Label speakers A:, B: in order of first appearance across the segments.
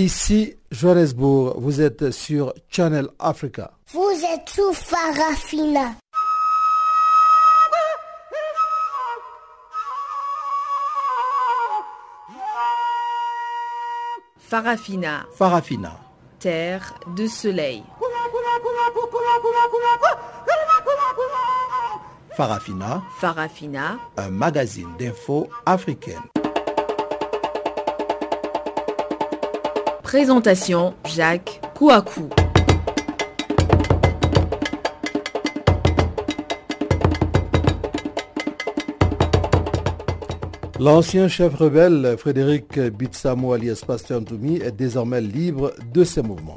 A: Ici, Johannesburg, vous êtes sur Channel Africa.
B: Vous êtes sous Farafina.
C: Farafina.
A: Farafina.
C: Terre de soleil.
A: Farafina.
C: Farafina.
A: Un magazine d'infos africaine.
C: Présentation Jacques Kouakou.
A: L'ancien chef rebelle Frédéric Bitsamo alias Pasteur Ntoumi est désormais libre de ses mouvements.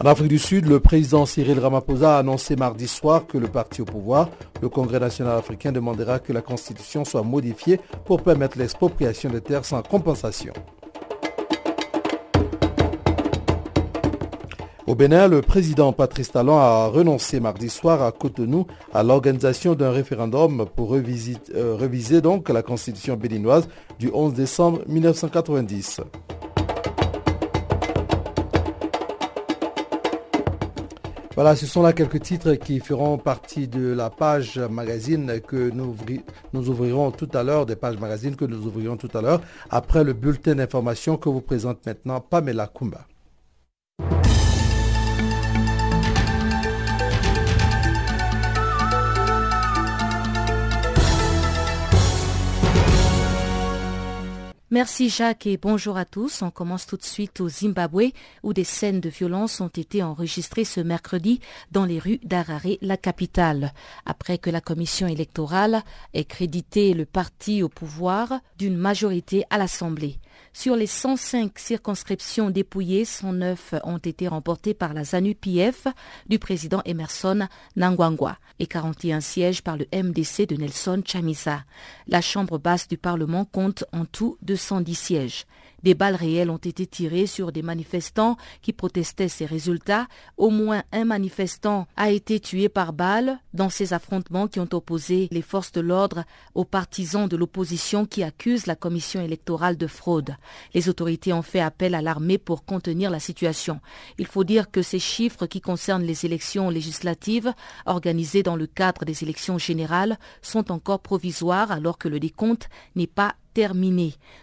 A: En Afrique du Sud, le président Cyril Ramaphosa a annoncé mardi soir que le parti au pouvoir, le Congrès national africain, demandera que la constitution soit modifiée pour permettre l'expropriation des terres sans compensation. Au Bénin, le président Patrice Talon a renoncé mardi soir à Cotonou à l'organisation d'un référendum pour euh, réviser donc la constitution béninoise du 11 décembre 1990. Voilà, ce sont là quelques titres qui feront partie de la page magazine que nous, ouvrirons tout à l'heure, des pages magazines que nous ouvrirons tout à l'heure, après le bulletin d'information que vous présente maintenant Pamela Kumba.
D: Merci Jacques et bonjour à tous. On commence tout de suite au Zimbabwe où des scènes de violence ont été enregistrées ce mercredi dans les rues d'Harare, la capitale, après que la commission électorale ait crédité le parti au pouvoir d'une majorité à l'Assemblée. Sur les 105 circonscriptions dépouillées, 109 ont été remportées par la ZANU-PF du président Emerson Nangwangwa et 41 sièges par le MDC de Nelson Chamisa. La Chambre basse du Parlement compte en tout 210 sièges. Des balles réelles ont été tirées sur des manifestants qui protestaient ces résultats. Au moins un manifestant a été tué par balle dans ces affrontements qui ont opposé les forces de l'ordre aux partisans de l'opposition qui accusent la commission électorale de fraude. Les autorités ont fait appel à l'armée pour contenir la situation. Il faut dire que ces chiffres qui concernent les élections législatives organisées dans le cadre des élections générales sont encore provisoires alors que le décompte n'est pas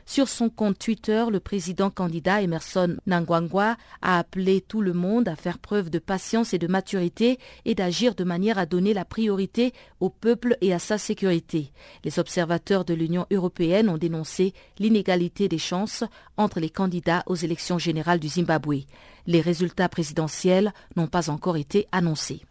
D: Sur son compte Twitter, le président candidat Emerson Nangwangwa a appelé tout le monde à faire preuve de patience et de maturité et d'agir de manière à donner la priorité au peuple et à sa sécurité. Les observateurs de l'Union européenne ont dénoncé l'inégalité des chances entre les candidats aux élections générales du Zimbabwe. Les résultats présidentiels n'ont pas encore été annoncés.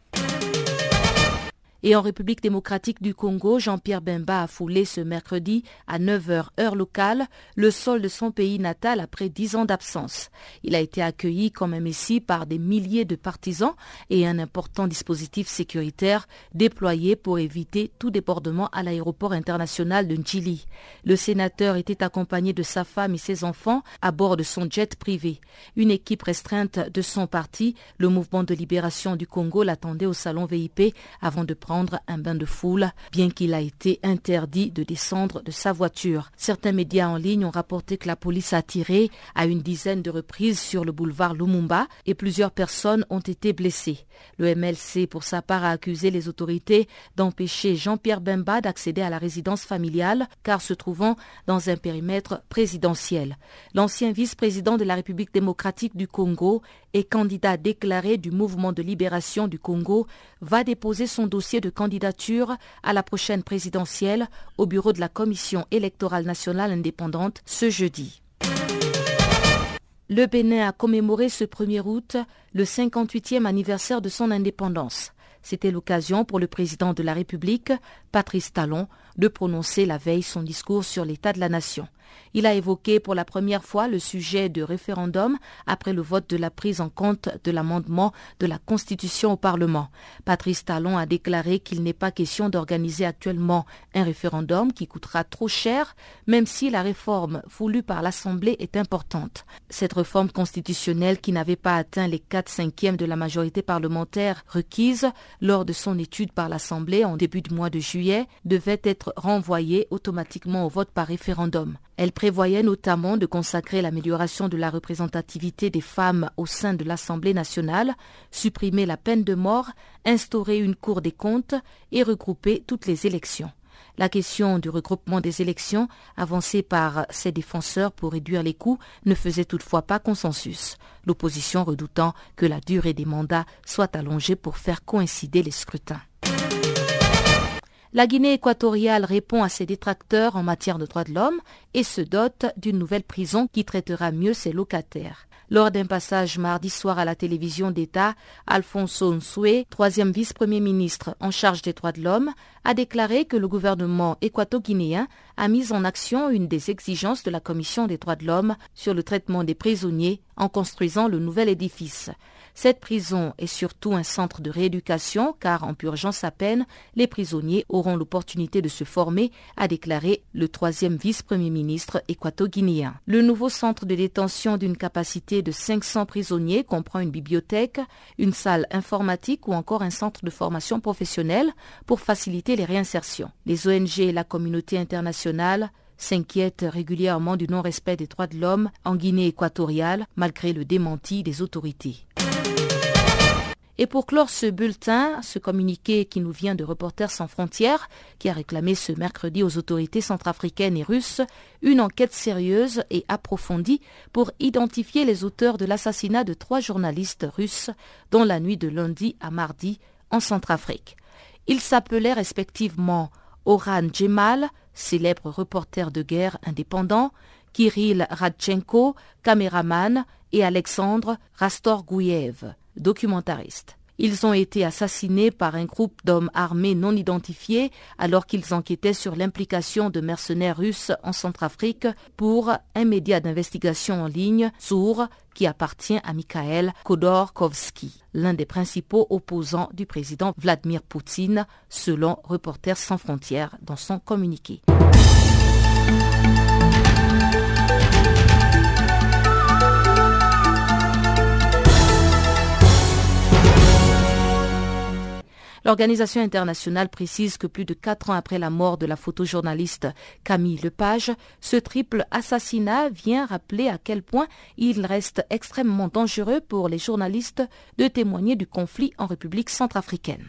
D: Et en République démocratique du Congo, Jean-Pierre Bemba a foulé ce mercredi à 9h heure locale le sol de son pays natal après dix ans d'absence. Il a été accueilli comme un messie par des milliers de partisans et un important dispositif sécuritaire déployé pour éviter tout débordement à l'aéroport international de Njili. Le sénateur était accompagné de sa femme et ses enfants à bord de son jet privé. Une équipe restreinte de son parti, le Mouvement de libération du Congo, l'attendait au salon VIP avant de prendre un bain de foule, bien qu'il a été interdit de descendre de sa voiture. Certains médias en ligne ont rapporté que la police a tiré à une dizaine de reprises sur le boulevard Lumumba et plusieurs personnes ont été blessées. Le MLC, pour sa part, a accusé les autorités d'empêcher Jean-Pierre Bemba d'accéder à la résidence familiale, car se trouvant dans un périmètre présidentiel. L'ancien vice-président de la République démocratique du Congo et candidat déclaré du mouvement de libération du Congo va déposer son dossier de candidature à la prochaine présidentielle au bureau de la Commission électorale nationale indépendante ce jeudi. Le Bénin a commémoré ce 1er août le 58e anniversaire de son indépendance. C'était l'occasion pour le président de la République, Patrice Talon, de prononcer la veille son discours sur l'état de la nation. Il a évoqué pour la première fois le sujet de référendum après le vote de la prise en compte de l'amendement de la Constitution au Parlement. Patrice Talon a déclaré qu'il n'est pas question d'organiser actuellement un référendum qui coûtera trop cher, même si la réforme voulue par l'Assemblée est importante. Cette réforme constitutionnelle qui n'avait pas atteint les 4 cinquièmes de la majorité parlementaire requise lors de son étude par l'Assemblée en début du mois de juillet devait être renvoyée automatiquement au vote par référendum. Elle prévoyait notamment de consacrer l'amélioration de la représentativité des femmes au sein de l'Assemblée nationale, supprimer la peine de mort, instaurer une Cour des comptes et regrouper toutes les élections. La question du regroupement des élections, avancée par ses défenseurs pour réduire les coûts, ne faisait toutefois pas consensus, l'opposition redoutant que la durée des mandats soit allongée pour faire coïncider les scrutins. La Guinée équatoriale répond à ses détracteurs en matière de droits de l'homme et se dote d'une nouvelle prison qui traitera mieux ses locataires. Lors d'un passage mardi soir à la télévision d'État, Alfonso Nsoué, troisième vice-premier ministre en charge des droits de l'homme, a déclaré que le gouvernement équato-guinéen a mis en action une des exigences de la Commission des droits de l'homme sur le traitement des prisonniers en construisant le nouvel édifice. Cette prison est surtout un centre de rééducation car en purgeant sa peine, les prisonniers auront l'opportunité de se former, a déclaré le troisième vice-premier ministre équato-guinéen. Le nouveau centre de détention d'une capacité de 500 prisonniers comprend une bibliothèque, une salle informatique ou encore un centre de formation professionnelle pour faciliter les réinsertions. Les ONG et la communauté internationale s'inquiètent régulièrement du non-respect des droits de l'homme en Guinée équatoriale malgré le démenti des autorités. Et pour clore ce bulletin, ce communiqué qui nous vient de Reporters sans frontières, qui a réclamé ce mercredi aux autorités centrafricaines et russes une enquête sérieuse et approfondie pour identifier les auteurs de l'assassinat de trois journalistes russes dans la nuit de lundi à mardi en Centrafrique. Ils s'appelaient respectivement Oran Djemal, célèbre reporter de guerre indépendant, Kirill Radchenko, caméraman, et Alexandre Rastorgouyev documentaristes. Ils ont été assassinés par un groupe d'hommes armés non identifiés alors qu'ils enquêtaient sur l'implication de mercenaires russes en Centrafrique pour un média d'investigation en ligne, sourd, qui appartient à Mikhail Khodorkovsky, l'un des principaux opposants du président Vladimir Poutine, selon Reporters sans frontières dans son communiqué. L'organisation internationale précise que plus de quatre ans après la mort de la photojournaliste Camille Lepage, ce triple assassinat vient rappeler à quel point il reste extrêmement dangereux pour les journalistes de témoigner du conflit en République centrafricaine.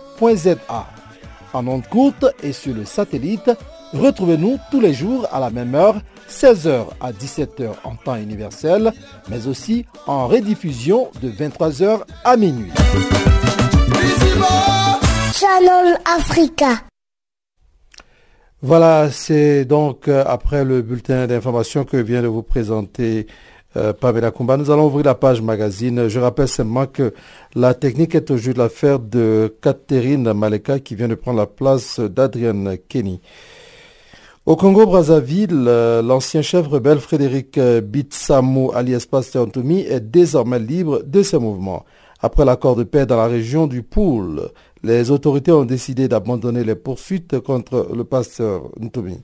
A: en ondes courte et sur le satellite, retrouvez-nous tous les jours à la même heure, 16h à 17h en temps universel, mais aussi en rediffusion de 23h à minuit.
B: Channel Africa.
A: Voilà, c'est donc euh, après le bulletin d'information que vient de vous présenter euh, Pamela. Nous allons ouvrir la page magazine. Je rappelle simplement que la technique est aujourd'hui l'affaire de Catherine Maleka qui vient de prendre la place d'Adrienne Kenny. Au Congo-Brazzaville, euh, l'ancien chef rebelle Frédéric euh, Bitsamou alias Pasteur Ntoumi est désormais libre de ses mouvements. Après l'accord de paix dans la région du Poul, les autorités ont décidé d'abandonner les poursuites contre le pasteur Ntoumi.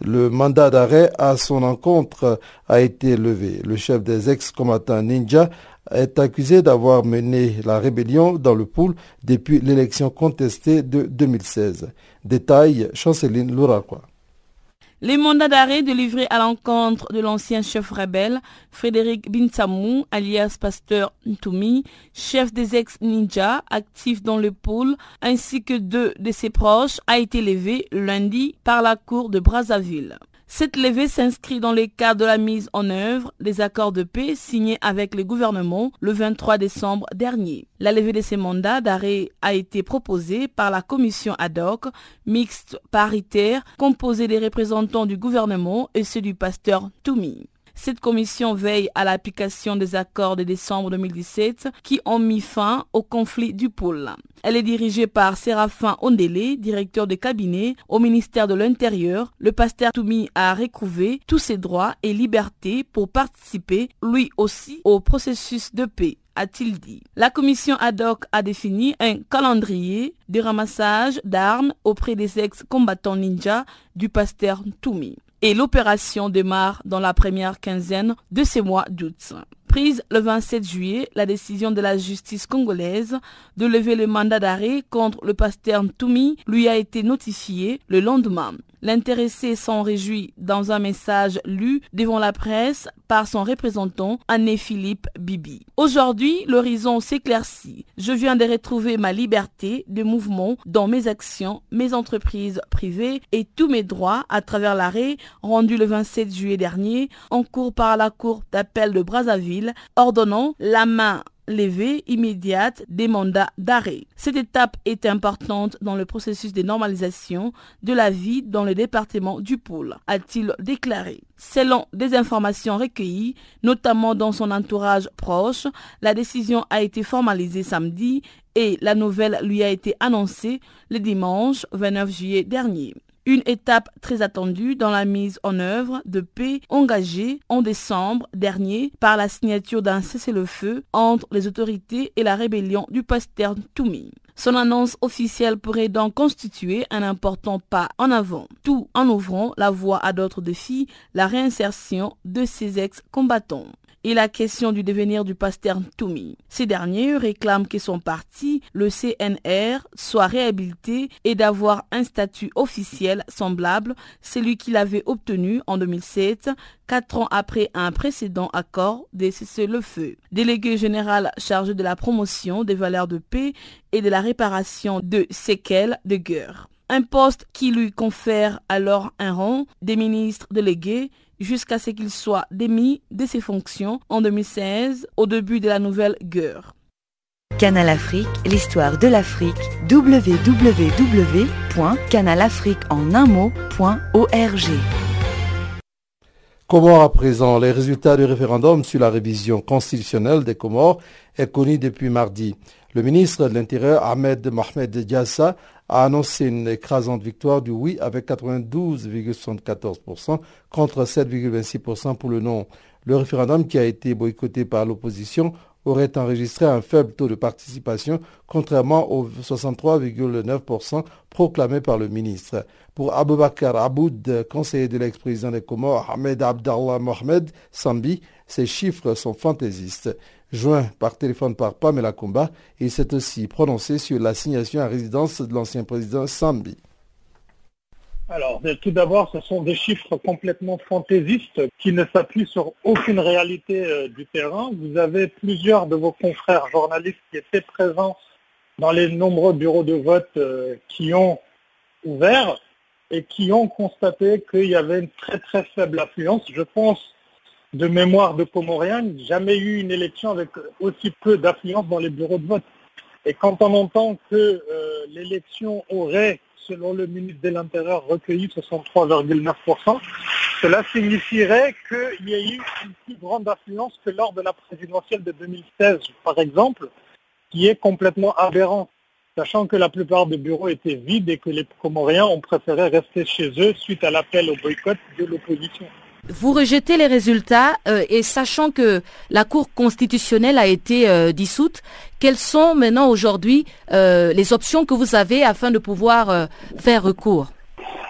A: Le mandat d'arrêt à son encontre a été levé. Le chef des ex-combattants ninja est accusé d'avoir mené la rébellion dans le pool depuis l'élection contestée de 2016. Détail, Chanceline Louraquois.
E: Les mandats d'arrêt délivrés à l'encontre de l'ancien chef rebelle Frédéric Binsamou, alias Pasteur Ntoumi, chef des ex-ninjas actifs dans le pôle, ainsi que deux de ses proches, a été levé lundi par la cour de Brazzaville. Cette levée s'inscrit dans le cadre de la mise en œuvre des accords de paix signés avec le gouvernement le 23 décembre dernier. La levée de ces mandats d'arrêt a été proposée par la commission ad hoc mixte paritaire composée des représentants du gouvernement et ceux du pasteur Toumi. Cette commission veille à l'application des accords de décembre 2017 qui ont mis fin au conflit du pôle. Elle est dirigée par Séraphin Ondele, directeur de cabinet au ministère de l'Intérieur. Le pasteur Toumi a recouvé tous ses droits et libertés pour participer lui aussi au processus de paix a-t-il dit. La commission ad hoc a défini un calendrier de ramassage d'armes auprès des ex-combattants ninja du pasteur Toumi et l'opération démarre dans la première quinzaine de ce mois d'août. Prise le 27 juillet, la décision de la justice congolaise de lever le mandat d'arrêt contre le pasteur Toumi lui a été notifiée le lendemain. L'intéressé s'en réjouit dans un message lu devant la presse par son représentant Anné-Philippe Bibi. Aujourd'hui, l'horizon s'éclaircit. Je viens de retrouver ma liberté de mouvement dans mes actions, mes entreprises privées et tous mes droits à travers l'arrêt rendu le 27 juillet dernier en cours par la Cour d'appel de Brazzaville ordonnant la main levée immédiate des mandats d'arrêt. Cette étape est importante dans le processus de normalisation de la vie dans le département du pôle, a-t-il déclaré. Selon des informations recueillies, notamment dans son entourage proche, la décision a été formalisée samedi et la nouvelle lui a été annoncée le dimanche 29 juillet dernier une étape très attendue dans la mise en œuvre de paix engagée en décembre dernier par la signature d'un cessez-le-feu entre les autorités et la rébellion du pasteur Toumi. Son annonce officielle pourrait donc constituer un important pas en avant, tout en ouvrant la voie à d'autres défis, la réinsertion de ces ex-combattants et la question du devenir du pasteur Toumi. Ces derniers réclament que son parti, le CNR, soit réhabilité et d'avoir un statut officiel semblable, celui qu'il avait obtenu en 2007, quatre ans après un précédent accord de cessez-le-feu. Délégué général chargé de la promotion des valeurs de paix et de la réparation de séquelles de guerre un poste qui lui confère alors un rang des ministres délégués jusqu'à ce qu'il soit démis de ses fonctions en 2016 au début de la nouvelle guerre.
F: Canal Afrique, l'histoire de l'Afrique, www.canalafriqueenunmot.org.
A: Comores à présent, les résultats du référendum sur la révision constitutionnelle des Comores est connu depuis mardi. Le ministre de l'Intérieur, Ahmed Mohamed Diassa, a annoncé une écrasante victoire du oui avec 92,74% contre 7,26% pour le non. Le référendum qui a été boycotté par l'opposition aurait enregistré un faible taux de participation, contrairement aux 63,9% proclamés par le ministre. Pour Aboubakar Aboud, conseiller de l'ex-président des Comores, Ahmed Abdallah Mohamed Sambi, ces chiffres sont fantaisistes. Joint par téléphone par Pamela Kumba, il s'est aussi prononcé sur l'assignation à résidence de l'ancien président Sambi.
G: Alors, tout d'abord, ce sont des chiffres complètement fantaisistes qui ne s'appuient sur aucune réalité euh, du terrain. Vous avez plusieurs de vos confrères journalistes qui étaient présents dans les nombreux bureaux de vote euh, qui ont ouvert et qui ont constaté qu'il y avait une très très faible affluence. Je pense de mémoire de Comoriens, jamais eu une élection avec aussi peu d'affluence dans les bureaux de vote. Et quand on entend que euh, l'élection aurait selon le ministre de l'Intérieur, recueilli 63,9%. Cela signifierait qu'il y a eu une plus grande affluence que lors de la présidentielle de 2016, par exemple, qui est complètement aberrant, sachant que la plupart des bureaux étaient vides et que les Comoriens ont préféré rester chez eux suite à l'appel au boycott de l'opposition.
D: Vous rejetez les résultats euh, et sachant que la Cour constitutionnelle a été euh, dissoute, quelles sont maintenant aujourd'hui euh, les options que vous avez afin de pouvoir faire recours?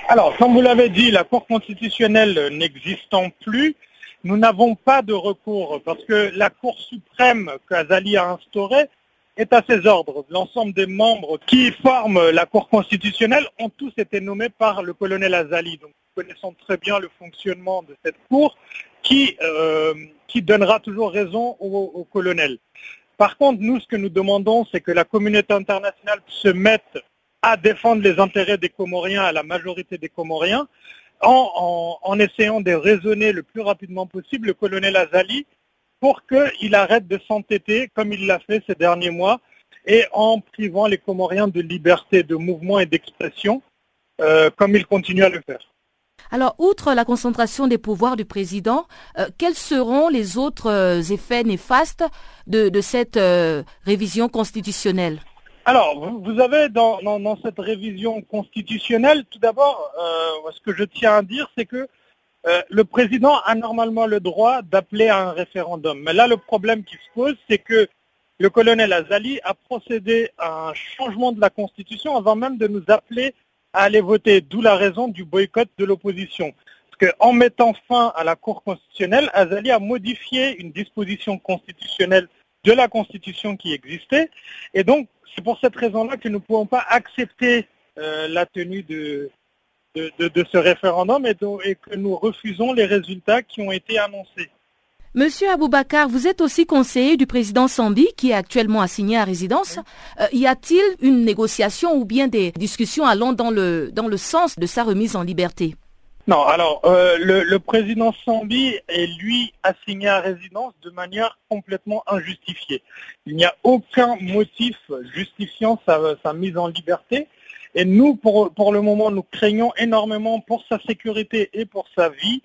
G: Alors, comme vous l'avez dit, la Cour constitutionnelle n'existant plus, nous n'avons pas de recours parce que la Cour suprême qu'Azali a instaurée est à ses ordres. L'ensemble des membres qui forment la Cour constitutionnelle ont tous été nommés par le colonel Azali. Connaissons très bien le fonctionnement de cette Cour qui, euh, donnera toujours raison au, colonel. Par contre, nous, ce que nous demandons, c'est que la communauté internationale se mette à défendre les intérêts des Comoriens, à la majorité des Comoriens, en, essayant de raisonner le plus rapidement possible le colonel Azali pour qu'il arrête de s'entêter comme il l'a fait ces derniers mois et en privant les Comoriens de liberté de mouvement et d'expression euh, comme il continue à le faire.
D: Alors, outre la concentration des pouvoirs du président, euh, quels seront les autres euh, effets néfastes de, cette révision constitutionnelle?
G: Alors, vous avez dans, cette révision constitutionnelle, tout d'abord, ce que je tiens à dire, c'est que le président a normalement le droit d'appeler à un référendum. Mais là, le problème qui se pose, c'est que le colonel Azali a procédé à un changement de la Constitution avant même de nous appeler à aller voter, d'où la raison du boycott de l'opposition. Parce qu'en mettant fin à la Cour constitutionnelle, Azali a modifié une disposition constitutionnelle de la Constitution qui existait. Et donc, c'est pour cette raison-là que nous ne pouvons pas accepter euh, la tenue de, ce référendum et que nous refusons les résultats qui ont été annoncés.
D: Monsieur Aboubakar, vous êtes aussi conseiller du président Sambi qui est actuellement assigné à résidence. Euh, y a-t-il une négociation ou bien des discussions allant dans le, sens de sa remise en liberté?
G: Non, alors euh, le, président Sambi est lui assigné à résidence de manière complètement injustifiée. Il n'y a aucun motif justifiant sa, mise en liberté. Et nous, pour le moment, nous craignons énormément pour sa sécurité et pour sa vie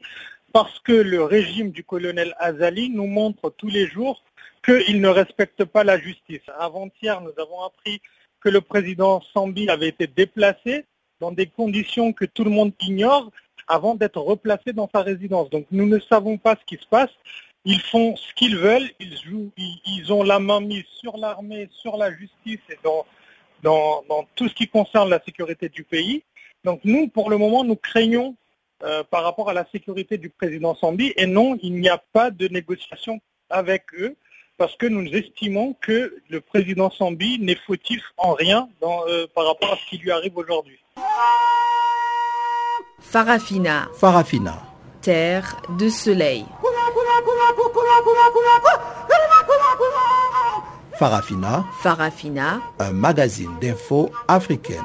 G: parce que le régime du colonel Azali nous montre tous les jours qu'il ne respecte pas la justice. Avant-hier, nous avons appris que le président Sambi avait été déplacé dans des conditions que tout le monde ignore avant d'être replacé dans sa résidence. Donc nous ne savons pas ce qui se passe. Ils font ce qu'ils veulent, ils, jouent, ils, ont la main mise sur l'armée, sur la justice et dans, dans tout ce qui concerne la sécurité du pays. Donc nous, pour le moment, nous craignons euh, par rapport à la sécurité du président Sambi. Et non, il n'y a pas de négociation avec eux parce que nous estimons que le président Sambi n'est fautif en rien euh, par rapport à ce qui lui arrive aujourd'hui.
C: Farafina.
A: Farafina.
C: Terre de soleil.
A: Farafina.
C: Farafina.
A: Un magazine d'infos africaine.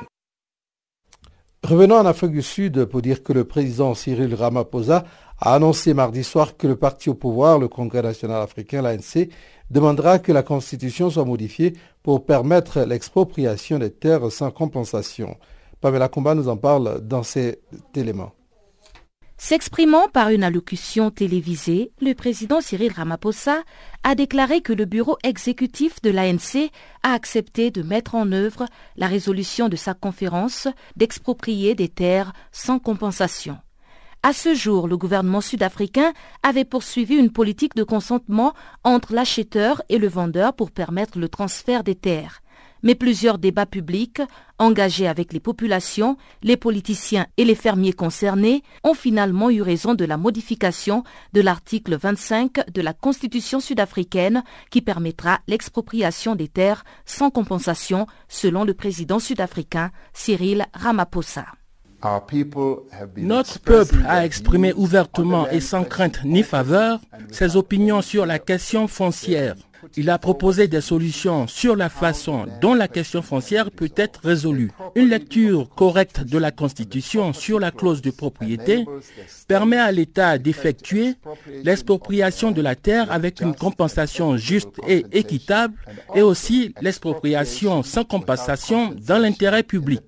A: Revenons en Afrique du Sud pour dire que le président Cyril Ramaphosa a annoncé mardi soir que le parti au pouvoir, le Congrès national africain, l'ANC, demandera que la Constitution soit modifiée pour permettre l'expropriation des terres sans compensation. Pamela Combat nous en parle dans cet élément.
D: S'exprimant par une allocution télévisée, le président Cyril Ramaphosa a déclaré que le bureau exécutif de l'ANC a accepté de mettre en œuvre la résolution de sa conférence d'exproprier des terres sans compensation. À ce jour, le gouvernement sud-africain avait poursuivi une politique de consentement entre l'acheteur et le vendeur pour permettre le transfert des terres mais plusieurs débats publics, engagés avec les populations, les politiciens et les fermiers concernés, ont finalement eu raison de la modification de l'article 25 de la Constitution sud-africaine qui permettra l'expropriation des terres sans compensation, selon le président sud-africain Cyril Ramaphosa.
H: Notre peuple a exprimé ouvertement et sans crainte ni faveur ses opinions sur la question foncière. Il a proposé des solutions sur la façon dont la question foncière peut être résolue. Une lecture correcte de la Constitution sur la clause de propriété permet à l'État d'effectuer l'expropriation de la terre avec une compensation juste et équitable et aussi l'expropriation sans compensation dans l'intérêt public.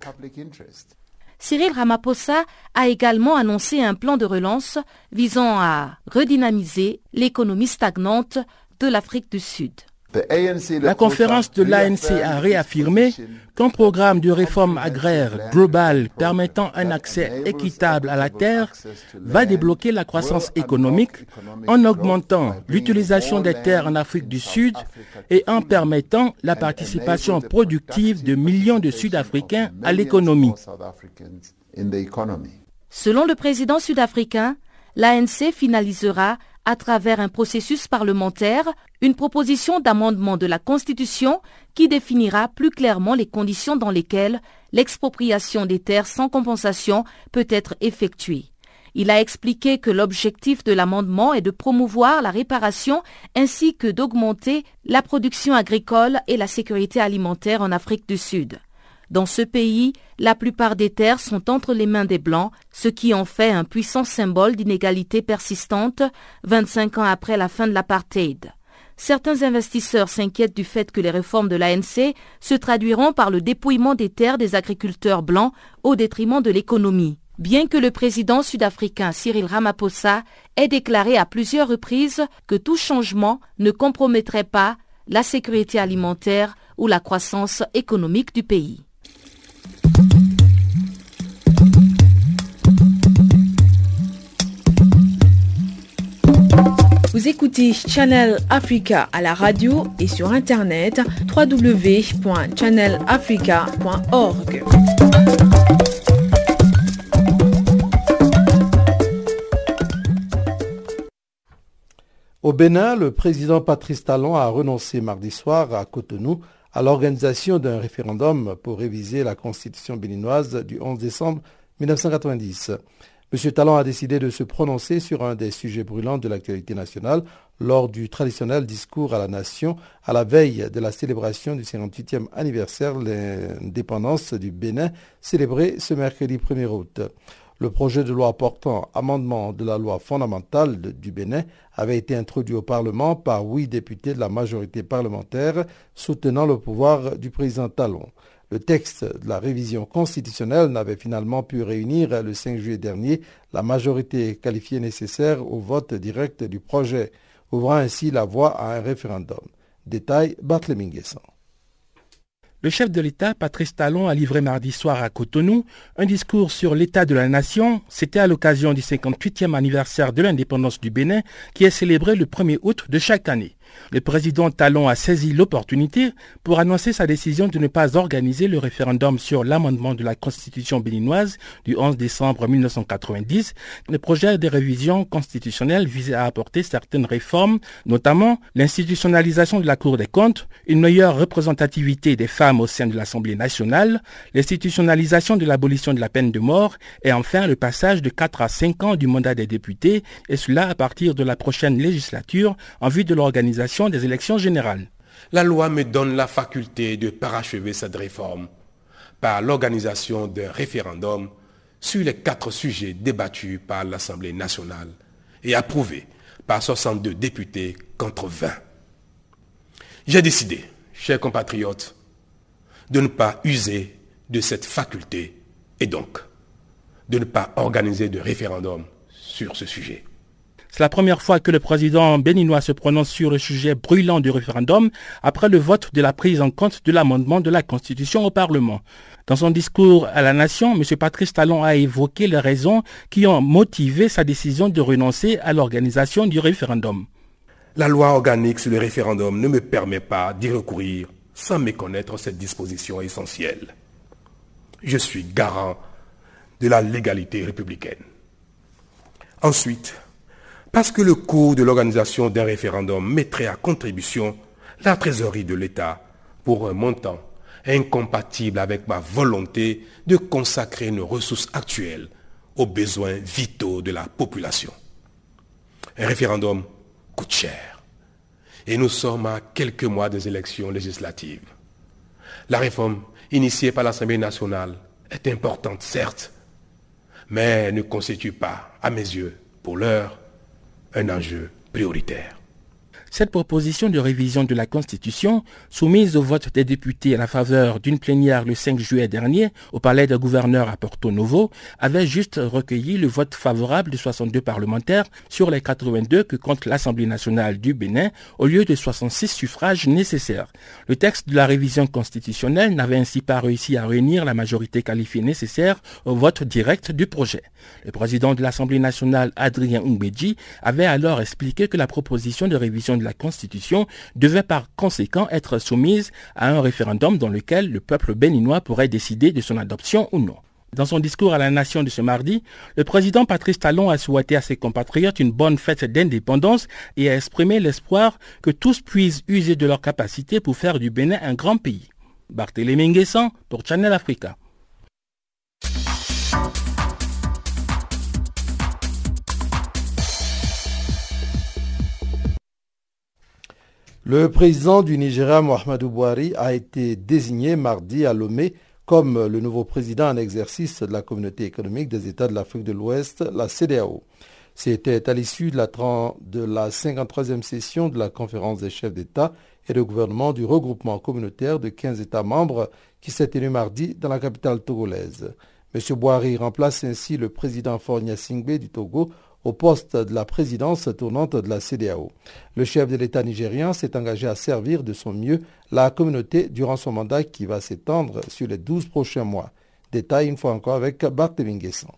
D: Cyril Ramaphosa a également annoncé un plan de relance visant à redynamiser l'économie stagnante de l'Afrique du Sud.
H: La conférence de l'ANC a réaffirmé qu'un programme de réforme agraire global permettant un accès équitable à la terre va débloquer la croissance économique en augmentant l'utilisation des terres en Afrique du Sud et en permettant la participation productive de millions de Sud-Africains à l'économie.
D: Selon le président sud-africain, l'ANC finalisera à travers un processus parlementaire une proposition d'amendement de la Constitution qui définira plus clairement les conditions dans lesquelles l'expropriation des terres sans compensation peut être effectuée. Il a expliqué que l'objectif de l'amendement est de promouvoir la réparation ainsi que d'augmenter la production agricole et la sécurité alimentaire en Afrique du Sud. Dans ce pays, la plupart des terres sont entre les mains des Blancs, ce qui en fait un puissant symbole d'inégalité persistante 25 ans après la fin de l'apartheid. Certains investisseurs s'inquiètent du fait que les réformes de l'ANC se traduiront par le dépouillement des terres des agriculteurs blancs au détriment de l'économie. Bien que le président sud-africain Cyril Ramaphosa ait déclaré à plusieurs reprises que tout changement ne compromettrait pas la sécurité alimentaire ou la croissance économique du pays.
C: Vous écoutez Channel Africa à la radio et sur internet www.channelafrica.org.
A: Au Bénin, le président Patrice Talon a renoncé mardi soir à Cotonou à l'organisation d'un référendum pour réviser la constitution béninoise du 11 décembre 1990. M. Talon a décidé de se prononcer sur un des sujets brûlants de l'actualité nationale lors du traditionnel discours à la nation à la veille de la célébration du 58e anniversaire de l'indépendance du Bénin célébré ce mercredi 1er août. Le projet de loi portant amendement de la loi fondamentale du Bénin avait été introduit au Parlement par huit députés de la majorité parlementaire soutenant le pouvoir du président Talon. Le texte de la révision constitutionnelle n'avait finalement pu réunir le 5 juillet dernier la majorité qualifiée nécessaire au vote direct du projet, ouvrant ainsi la voie à un référendum. Détail Barthélémy
H: le chef de l'État, Patrice Talon, a livré mardi soir à Cotonou un discours sur l'état de la nation. C'était à l'occasion du 58e anniversaire de l'indépendance du Bénin qui est célébré le 1er août de chaque année. Le président Talon a saisi l'opportunité pour annoncer sa décision de ne pas organiser le référendum sur l'amendement de la constitution béninoise du 11 décembre 1990. Le projet de révision constitutionnelle visait à apporter certaines réformes, notamment l'institutionnalisation de la Cour des comptes, une meilleure représentativité des femmes au sein de l'Assemblée nationale, l'institutionnalisation de l'abolition de la peine de mort et enfin le passage de 4 à 5 ans du mandat des députés, et cela à partir de la prochaine législature en vue de l'organisation des élections générales.
I: La loi me donne la faculté de parachever cette réforme par l'organisation d'un référendum sur les quatre sujets débattus par l'Assemblée nationale et approuvés par 62 députés contre 20. J'ai décidé, chers compatriotes, de ne pas user de cette faculté et donc de ne pas organiser de référendum sur ce sujet.
H: C'est la première fois que le président béninois se prononce sur le sujet brûlant du référendum après le vote de la prise en compte de l'amendement de la Constitution au Parlement. Dans son discours à la nation, M. Patrice Talon a évoqué les raisons qui ont motivé sa décision de renoncer à l'organisation du référendum.
I: La loi organique sur le référendum ne me permet pas d'y recourir sans méconnaître cette disposition essentielle. Je suis garant de la légalité républicaine. Ensuite, parce que le coût de l'organisation d'un référendum mettrait à contribution la trésorerie de l'État pour un montant incompatible avec ma volonté de consacrer nos ressources actuelles aux besoins vitaux de la population. Un référendum coûte cher. Et nous sommes à quelques mois des élections législatives. La réforme initiée par l'Assemblée nationale est importante, certes, mais ne constitue pas, à mes yeux, pour l'heure, un enjeu prioritaire.
H: Cette proposition de révision de la Constitution, soumise au vote des députés à la faveur d'une plénière le 5 juillet dernier au palais de gouverneur à Porto Novo, avait juste recueilli le vote favorable de 62 parlementaires sur les 82 que compte l'Assemblée nationale du Bénin au lieu de 66 suffrages nécessaires. Le texte de la révision constitutionnelle n'avait ainsi pas réussi à réunir la majorité qualifiée nécessaire au vote direct du projet. Le président de l'Assemblée nationale, Adrien Umbeji, avait alors expliqué que la proposition de révision de la Constitution devait par conséquent être soumise à un référendum dans lequel le peuple béninois pourrait décider de son adoption ou non. Dans son discours à la nation de ce mardi, le président Patrice Talon a souhaité à ses compatriotes une bonne fête d'indépendance et a exprimé l'espoir que tous puissent user de leur capacité pour faire du Bénin un grand pays. Barthélémy Nguessan pour Channel Africa.
A: Le président du Nigeria, Mohamedou Bouhari, a été désigné mardi à Lomé comme le nouveau président en exercice de la communauté économique des États de l'Afrique de l'Ouest, la CDAO. C'était à l'issue de la, de la 53e session de la conférence des chefs d'État et de gouvernement du regroupement communautaire de 15 États membres qui s'est tenu mardi dans la capitale togolaise. M. Boari remplace ainsi le président Fornia Singbe du Togo au poste de la présidence tournante de la CDAO. Le chef de l'État nigérien s'est engagé à servir de son mieux la communauté durant son mandat qui va s'étendre sur les 12 prochains mois. Détail une fois encore avec Barthélémy Guessant.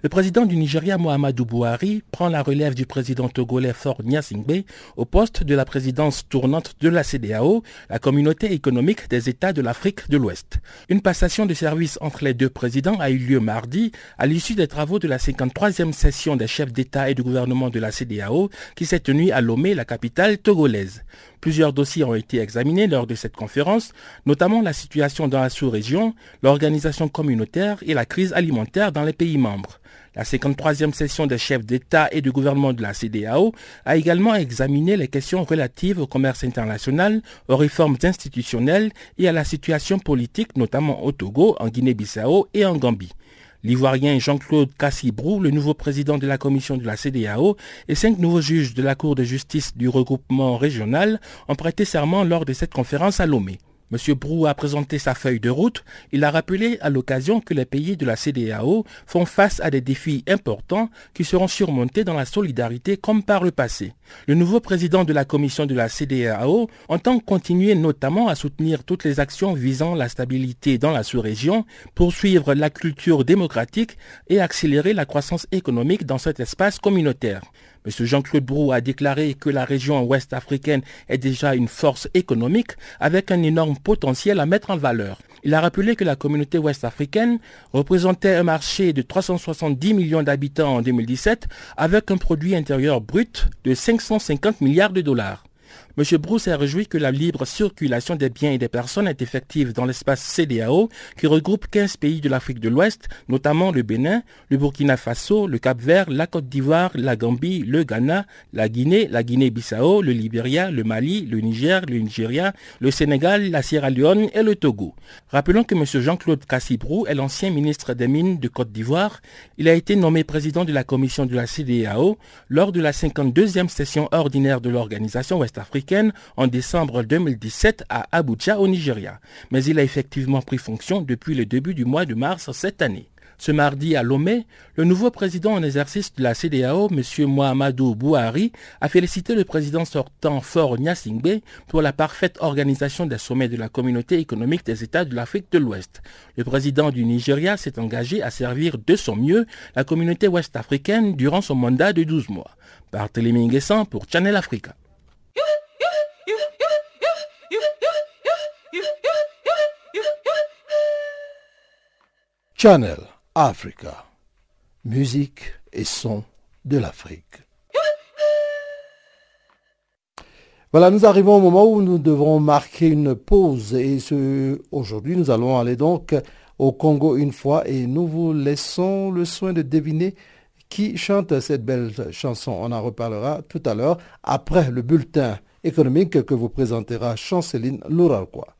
H: Le président du Nigeria, Mohamedou Bouhari, prend la relève du président togolais Faure Gnassingbé au poste de la présidence tournante de la CDAO, la communauté économique des États de l'Afrique de l'Ouest. Une passation de service entre les deux présidents a eu lieu mardi à l'issue des travaux de la 53e session des chefs d'État et de gouvernement de la CDAO qui s'est tenue à Lomé, la capitale togolaise. Plusieurs dossiers ont été examinés lors de cette conférence, notamment la situation dans la sous-région, l'organisation communautaire et la crise alimentaire dans les pays membres. La 53e session des chefs d'État et de gouvernement de la CDAO a également examiné les questions relatives au commerce international, aux réformes institutionnelles et à la situation politique, notamment au Togo, en Guinée-Bissau et en Gambie. L'Ivoirien Jean-Claude Cassibrou, le nouveau président de la commission de la CDAO, et cinq nouveaux juges de la Cour de justice du regroupement régional ont prêté serment lors de cette conférence à Lomé. M. Brou a présenté sa feuille de route. Il a rappelé à l'occasion que les pays de la CDAO font face à des défis importants qui seront surmontés dans la solidarité comme par le passé. Le nouveau président de la commission de la CDAO entend continuer notamment à soutenir toutes les actions visant la stabilité dans la sous-région, poursuivre la culture démocratique et accélérer la croissance économique dans cet espace communautaire. M. Jean-Claude Brou a déclaré que la région ouest africaine est déjà une force économique avec un énorme potentiel à mettre en valeur. Il a rappelé que la communauté ouest africaine représentait un marché de 370 millions d'habitants en 2017 avec un produit intérieur brut de 550 milliards de dollars. M. Bruce a réjoui que la libre circulation des biens et des personnes est effective dans l'espace CDAO qui regroupe 15 pays de l'Afrique de l'Ouest, notamment le Bénin, le Burkina Faso, le Cap-Vert, la Côte d'Ivoire, la Gambie, le Ghana, la Guinée, la Guinée-Bissau, le Libéria, le Mali, le Niger, le Nigeria, le Sénégal, la Sierra Leone et le Togo. Rappelons que M. Jean-Claude Cassibrou est l'ancien ministre des Mines de Côte d'Ivoire. Il a été nommé président de la commission de la CDAO lors de la 52e session ordinaire de l'organisation ouest-africaine en décembre 2017 à Abuja au Nigeria, mais il a effectivement pris fonction depuis le début du mois de mars cette année. Ce mardi à Lomé, le nouveau président en exercice de la CDAO, M. Mohamedou Bouhari, a félicité le président sortant Fort Nyasingbe pour la parfaite organisation des sommets de la communauté économique des États de l'Afrique de l'Ouest. Le président du Nigeria s'est engagé à servir de son mieux la communauté ouest-africaine durant son mandat de 12 mois. Barthélémy Nguessan pour Channel Africa.
A: Channel Africa. Musique et son de l'Afrique. Voilà, nous arrivons au moment où nous devrons marquer une pause et aujourd'hui nous allons aller donc au Congo une fois et nous vous laissons le soin de deviner qui chante cette belle chanson. On en reparlera tout à l'heure après le bulletin économique que vous présentera Chanceline Louralquois.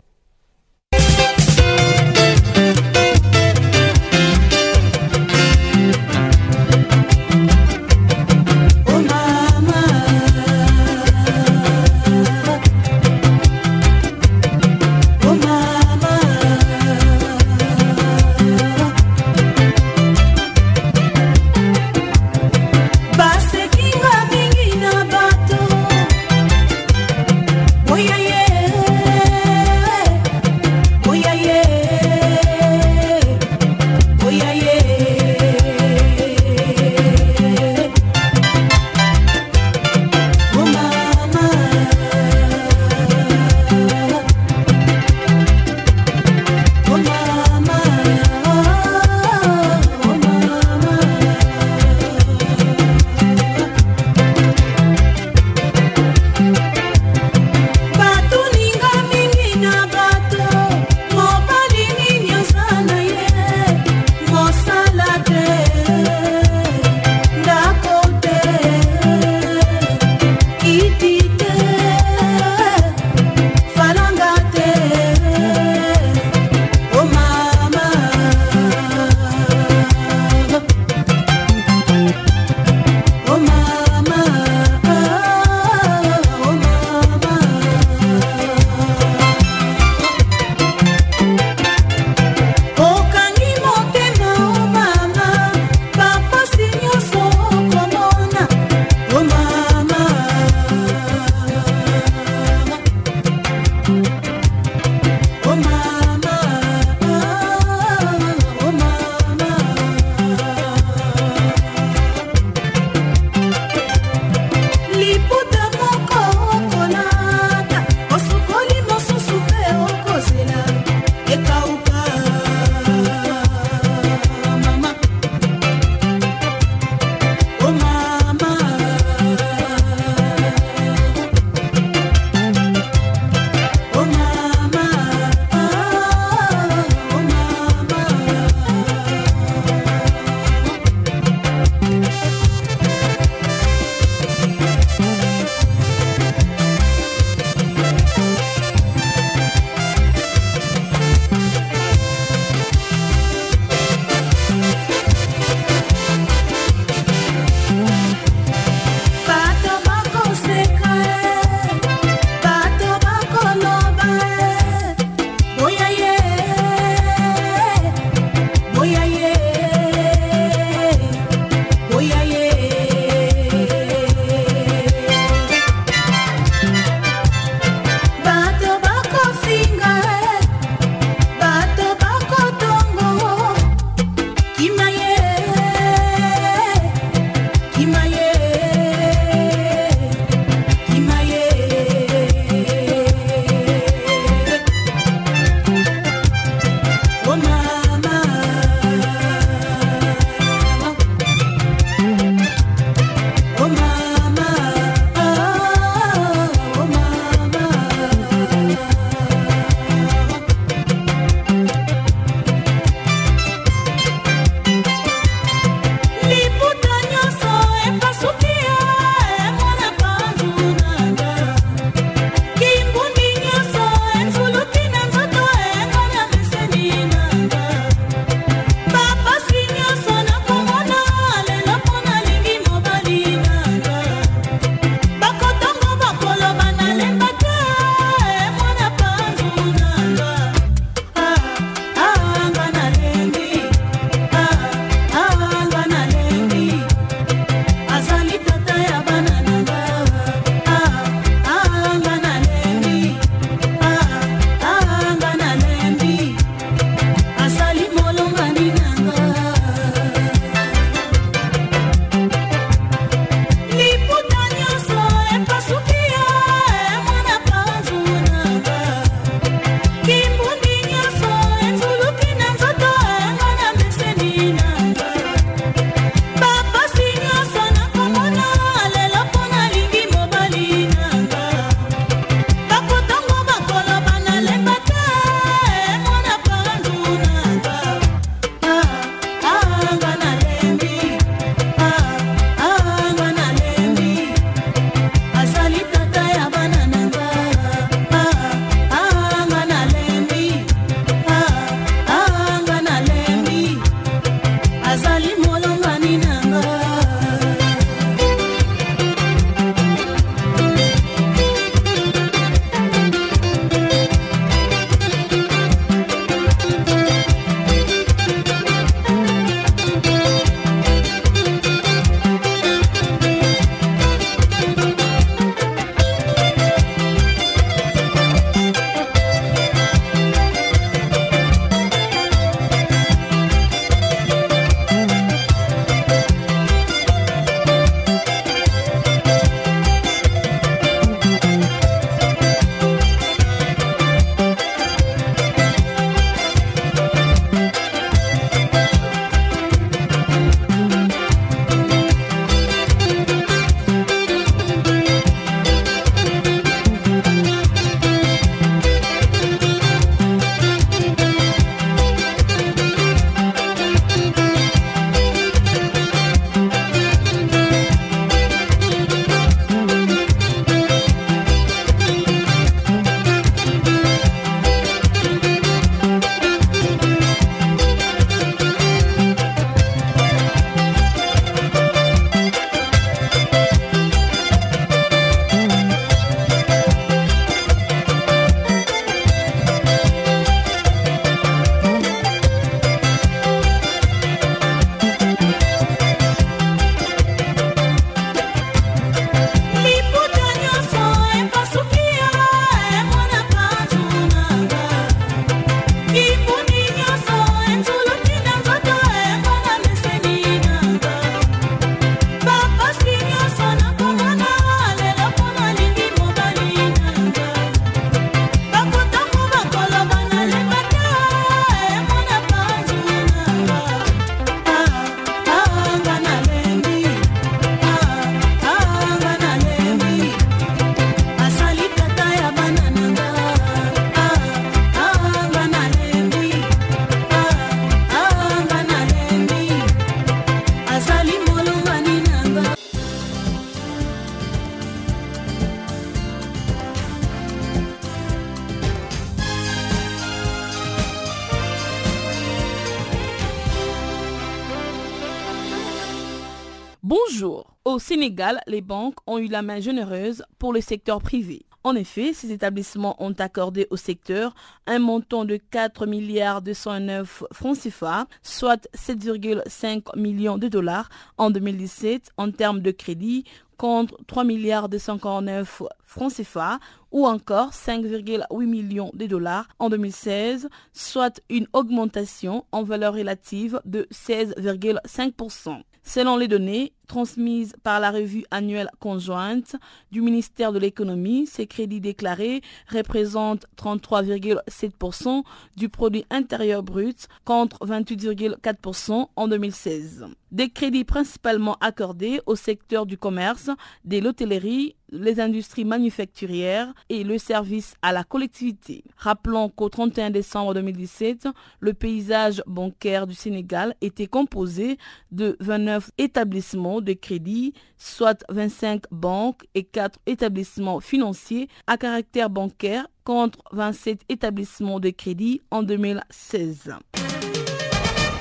E: Sénégal, les banques ont eu la main généreuse pour le secteur privé. En effet, ces établissements ont accordé au secteur un montant de 4 milliards 209 francs CFA, soit 7,5 millions de dollars en 2017 en termes de crédit contre 3 milliards 249 francs CFA ou encore 5,8 millions de dollars en 2016, soit une augmentation en valeur relative de 16,5%. Selon les données transmises par la revue annuelle conjointe du ministère de l'économie, ces crédits déclarés représentent 33,7% du produit intérieur brut contre 28,4% en 2016. Des crédits principalement accordés au secteur du commerce, de l'hôtellerie, les industries manufacturières et le service à la collectivité. Rappelons qu'au 31 décembre 2017, le paysage bancaire du Sénégal était composé de 29 établissements de crédit, soit 25 banques et 4 établissements financiers à caractère bancaire contre 27 établissements de crédit en 2016.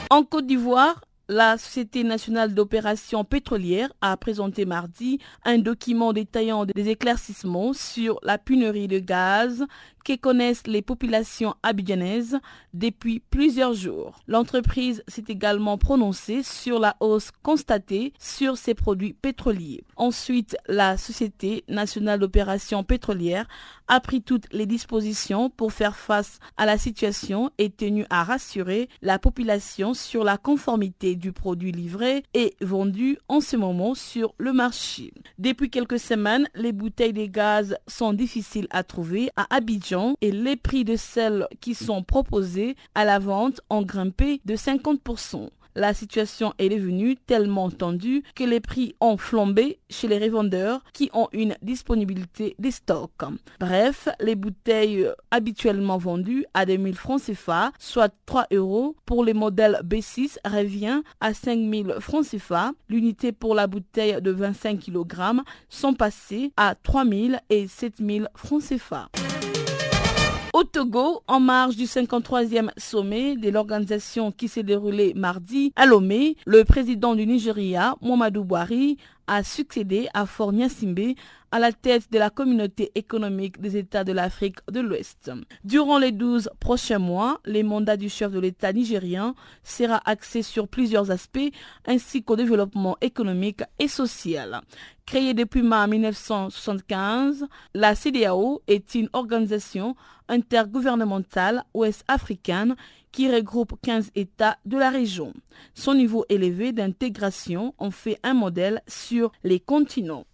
E: En Côte d'Ivoire, la Société nationale d'opération pétrolière a présenté mardi un document détaillant des éclaircissements sur la pénurie de gaz que connaissent les populations abidjanaises depuis plusieurs jours. L'entreprise s'est également prononcée sur la hausse constatée sur ses produits pétroliers. Ensuite, la Société nationale d'opération pétrolière a pris toutes les dispositions pour faire face à la situation et tenu à rassurer la population sur la conformité du produit livré et vendu en ce moment sur le marché. Depuis quelques semaines, les bouteilles de gaz sont difficiles à trouver à Abidjan et les prix de celles qui sont proposées à la vente ont grimpé de 50% la situation est devenue tellement tendue que les prix ont flambé chez les revendeurs qui ont une disponibilité des stocks. Bref, les bouteilles habituellement vendues à 2000 francs CFA, soit 3 euros pour les modèles B6, revient à 5000 francs CFA. L'unité pour la bouteille de 25 kg sont passées à 3000 et 7000 francs CFA. Au Togo, en marge du 53e sommet de l'organisation qui s'est déroulé mardi à Lomé, le président du Nigeria, Mohamadou Bouhari, a succédé à Fort Simbe à la tête de la communauté économique des États de l'Afrique de l'Ouest. Durant les 12 prochains mois, les mandats du chef de l'État nigérien sera axé sur plusieurs aspects ainsi qu'au développement économique et social. Créée depuis mars 1975, la CDAO est une organisation intergouvernementale ouest-africaine qui regroupe 15 États de la région. Son niveau élevé d'intégration en fait un modèle sur les continents.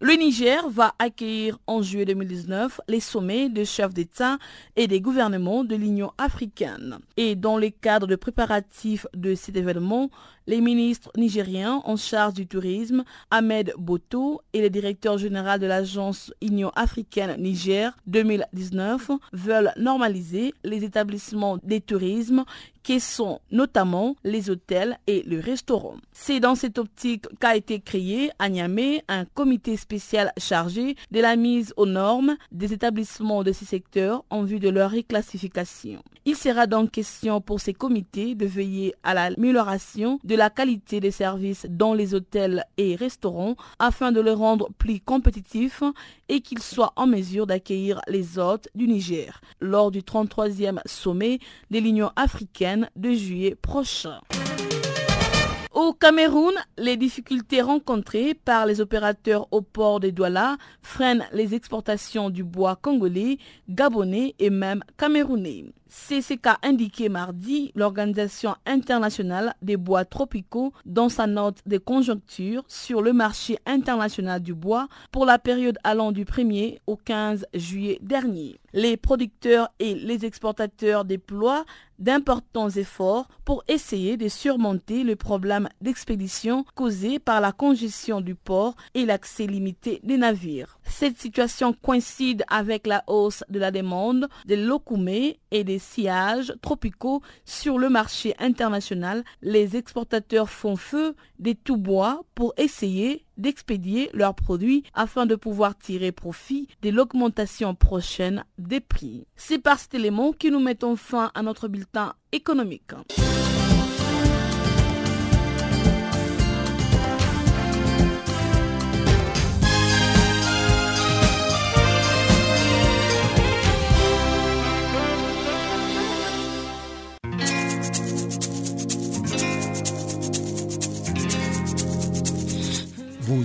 E: Le Niger va accueillir en juillet 2019 les sommets des chefs d'État et des gouvernements de l'Union africaine. Et dans le cadre de préparatifs de cet événement, les ministres nigériens en charge du tourisme, Ahmed Boto, et le directeur général de l'agence Union africaine Niger 2019 veulent normaliser les établissements des tourismes qui sont notamment les hôtels et le restaurant. C'est dans cette optique qu'a été créé à Niamey un comité spécial chargé de la mise aux normes des établissements de ces secteurs en vue de leur reclassification. Il sera donc question pour ces comités de veiller à l'amélioration de la qualité des services dans les hôtels et restaurants afin de les rendre plus compétitifs et qu'ils soient en mesure d'accueillir les hôtes du Niger lors du 33e sommet de l'Union africaine de juillet prochain. Au Cameroun, les difficultés rencontrées par les opérateurs au port de Douala freinent les exportations du bois congolais, gabonais et même camerounais. C'est ce qu'a indiqué mardi l'Organisation internationale des bois tropicaux dans sa note de conjoncture sur le marché international du bois pour la période allant du 1er au 15 juillet dernier. Les producteurs et les exportateurs déploient d'importants efforts pour essayer de surmonter le problème d'expédition causé par la congestion du port et l'accès limité des navires. Cette situation coïncide avec la hausse de la demande de l'okoumé et des sillages tropicaux sur le marché international. Les exportateurs font feu des tout-bois pour essayer d'expédier leurs produits afin de pouvoir tirer profit de l'augmentation prochaine des prix. C'est par cet élément que nous mettons fin à notre bulletin économique.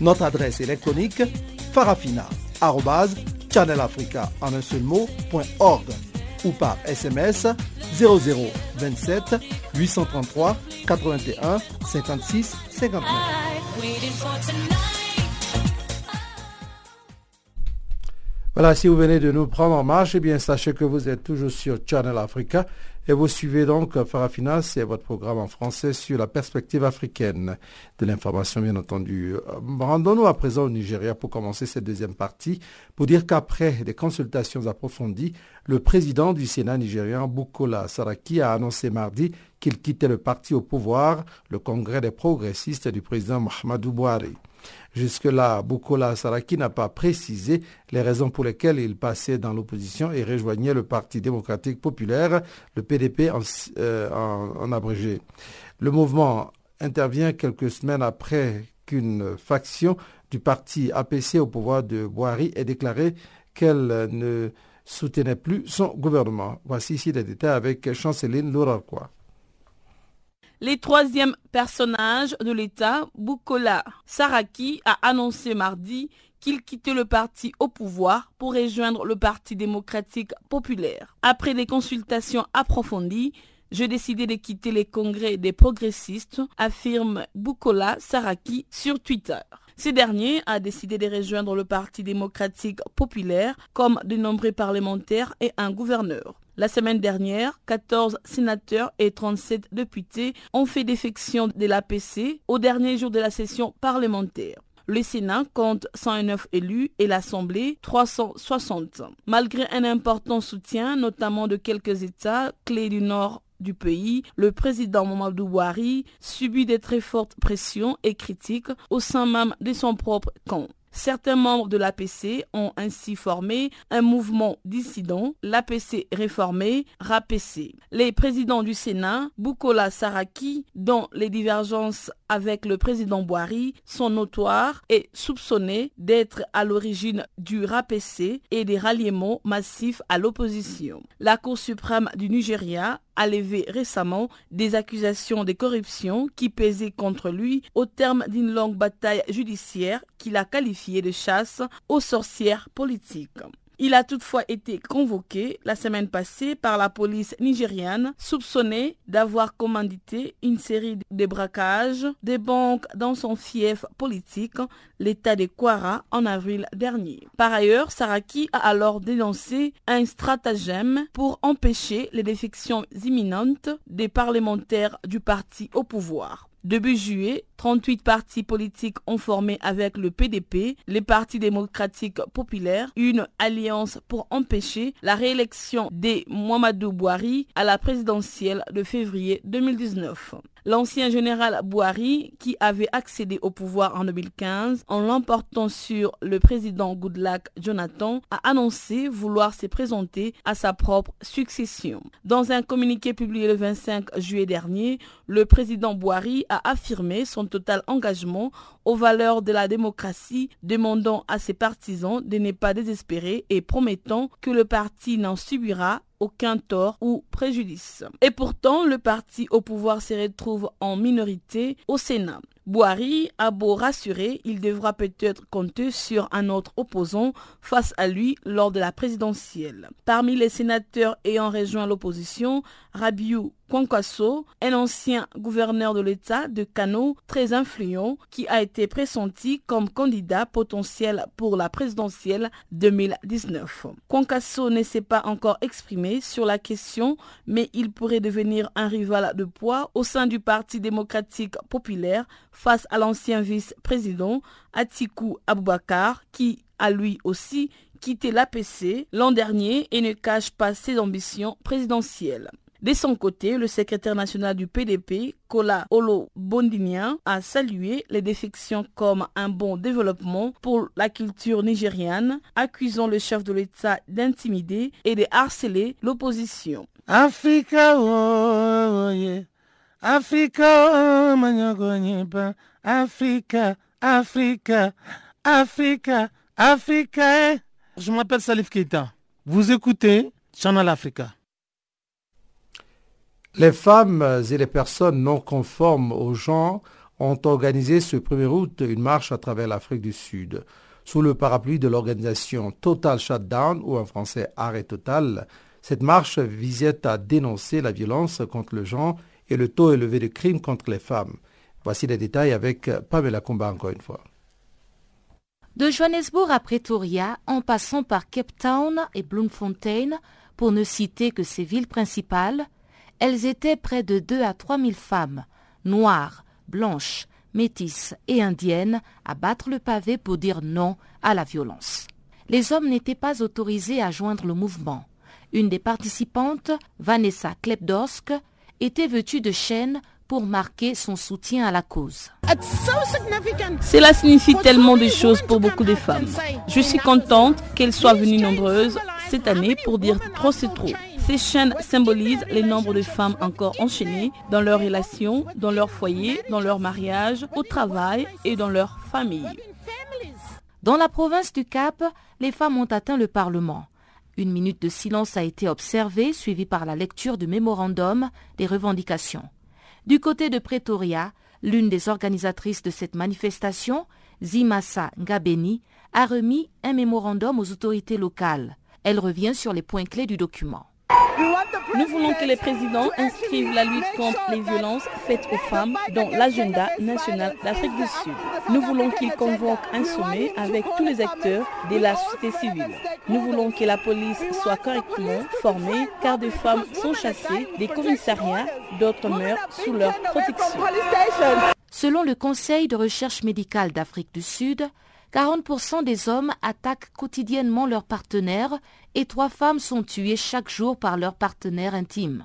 A: Notre adresse électronique farafina.channelafrica en un seul mot, ou par SMS 0027 833 81 56 59. Voilà, si vous venez de nous prendre en marche, eh bien, sachez que vous êtes toujours sur Channel Africa et vous suivez donc Farafina, c'est votre programme en français sur la perspective africaine de l'information, bien entendu. Rendons-nous à présent au Nigeria pour commencer cette deuxième partie, pour dire qu'après des consultations approfondies, le président du Sénat nigérian, Bukola Saraki, a annoncé mardi qu'il quittait le parti au pouvoir, le Congrès des progressistes du président Mohamedou Bouhari. Jusque-là, Bukola Saraki n'a pas précisé les raisons pour lesquelles il passait dans l'opposition et rejoignait le Parti démocratique populaire, le PDP euh, en, abrégé. Le mouvement intervient quelques semaines après qu'une faction du parti APC au pouvoir de Boari ait déclaré qu'elle ne soutenait plus son gouvernement. Voici ici les détails avec Chanceline Lourarquois.
E: Les troisième personnage de l'État, Bukola Saraki, a annoncé mardi qu'il quittait le parti au pouvoir pour rejoindre le Parti démocratique populaire. Après des consultations approfondies, j'ai décidé de quitter les congrès des progressistes, affirme Bukola Saraki sur Twitter. Ce dernier a décidé de rejoindre le Parti démocratique populaire comme de nombreux parlementaires et un gouverneur. La semaine dernière, 14 sénateurs et 37 députés ont fait défection de l'APC au dernier jour de la session parlementaire. Le Sénat compte 109 élus et l'Assemblée 360. Malgré un important soutien, notamment de quelques États clés du nord du pays, le président Mamadou Bouhari subit de très fortes pressions et critiques au sein même de son propre camp. Certains membres de l'APC ont ainsi formé un mouvement dissident, l'APC réformé, RAPC. Les présidents du Sénat, Bukola Saraki, dont les divergences avec le président Boari sont notoires et soupçonnés d'être à l'origine du RAPC et des ralliements massifs à l'opposition. La Cour suprême du Nigeria a levé récemment des accusations de corruption qui pesaient contre lui au terme d'une longue bataille judiciaire qu'il a qualifiée de chasse aux sorcières politiques. Il a toutefois été convoqué la semaine passée par la police nigériane, soupçonné d'avoir commandité une série de braquages des banques dans son fief politique, l'État de Kwara, en avril dernier. Par ailleurs, Saraki a alors dénoncé un stratagème pour empêcher les défections imminentes des parlementaires du parti au pouvoir. Début juillet, 38 partis politiques ont formé avec le PDP, les partis démocratiques populaires, une alliance pour empêcher la réélection des Mohamedou Bouhari à la présidentielle de février 2019. L'ancien général Bouhari, qui avait accédé au pouvoir en 2015 en l'emportant sur le président Goodluck Jonathan, a annoncé vouloir se présenter à sa propre succession. Dans un communiqué publié le 25 juillet dernier, le président Bouhari a affirmé son total engagement aux valeurs de la démocratie, demandant à ses partisans de ne pas désespérer et promettant que le parti n'en subira aucun tort ou préjudice. Et pourtant, le parti au pouvoir se retrouve en minorité au Sénat. Boari a beau rassurer, il devra peut-être compter sur un autre opposant face à lui lors de la présidentielle. Parmi les sénateurs ayant rejoint l'opposition, Rabiou Kwankwaso, un ancien gouverneur de l'État de Kano très influent qui a été pressenti comme candidat potentiel pour la présidentielle 2019. Kwankwaso ne s'est pas encore exprimé sur la question, mais il pourrait devenir un rival de poids au sein du Parti démocratique populaire face à l'ancien vice-président Atiku Abubakar qui a lui aussi quitté l'APC l'an dernier et ne cache pas ses ambitions présidentielles. De son côté, le secrétaire national du PDP, Kola Olo Bondinia, a salué les défections comme un bon développement pour la culture nigériane, accusant le chef de l'État d'intimider et de harceler l'opposition.
J: Africa, Africa, Africa, Africa, Africa, Africa. Eh. Je m'appelle Salif Keita. Vous écoutez Channel Africa.
A: Les femmes et les personnes non conformes au genre ont organisé ce 1er août une marche à travers l'Afrique du Sud. Sous le parapluie de l'organisation Total Shutdown, ou en français Arrêt Total, cette marche visait à dénoncer la violence contre le genre et le taux élevé de crimes contre les femmes. Voici les détails avec Pamela Comba encore une fois.
D: De Johannesburg à Pretoria, en passant par Cape Town et Bloemfontein, pour ne citer que ces villes principales, elles étaient près de 2 à 3 000 femmes, noires, blanches, métisses et indiennes, à battre le pavé pour dire non à la violence. Les hommes n'étaient pas autorisés à joindre le mouvement. Une des participantes, Vanessa Klepdorsk, était vêtue de chaînes pour marquer son soutien à la cause.
E: Cela signifie tellement de choses pour beaucoup de femmes. Je suis contente qu'elles soient venues nombreuses cette année pour dire trop c'est trop. Ces chaînes symbolisent les nombres de femmes encore enchaînées dans leurs relations, dans leur foyer, dans leur mariage, au travail et dans leur famille.
D: Dans la province du Cap, les femmes ont atteint le Parlement. Une minute de silence a été observée, suivie par la lecture du mémorandum des revendications. Du côté de Pretoria, l'une des organisatrices de cette manifestation, Zimasa Ngabeni, a remis un mémorandum aux autorités locales. Elle revient sur les points clés du document.
E: Nous voulons que les présidents inscrivent la lutte contre les violences faites aux femmes dans l'agenda national d'Afrique du Sud. Nous voulons qu'ils convoquent un sommet avec tous les acteurs de la société civile. Nous voulons que la police soit correctement formée car des femmes sont chassées des commissariats, d'autres meurent sous leur protection.
D: Selon le Conseil de recherche médicale d'Afrique du Sud, 40% des hommes attaquent quotidiennement leurs partenaires et trois femmes sont tuées chaque jour par leurs partenaires intimes.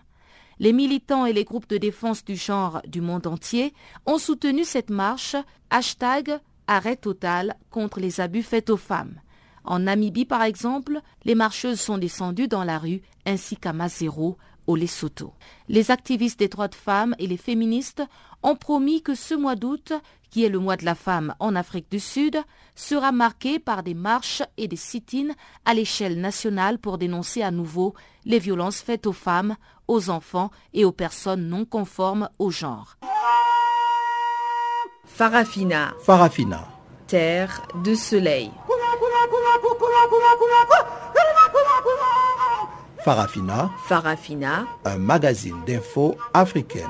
D: Les militants et les groupes de défense du genre du monde entier ont soutenu cette marche hashtag arrêt total contre les abus faits aux femmes. En Namibie, par exemple, les marcheuses sont descendues dans la rue ainsi qu'à Mazero, au Lesotho. Les activistes des droits de femmes et les féministes ont promis que ce mois d'août, qui est le mois de la femme en Afrique du Sud, sera marqué par des marches et des sit-ins à l'échelle nationale pour dénoncer à nouveau les violences faites aux femmes, aux enfants et aux personnes non conformes au genre.
C: Farafina.
A: Farafina.
C: Terre de soleil.
A: Farafina.
C: Farafina.
A: Un magazine d'infos africaine.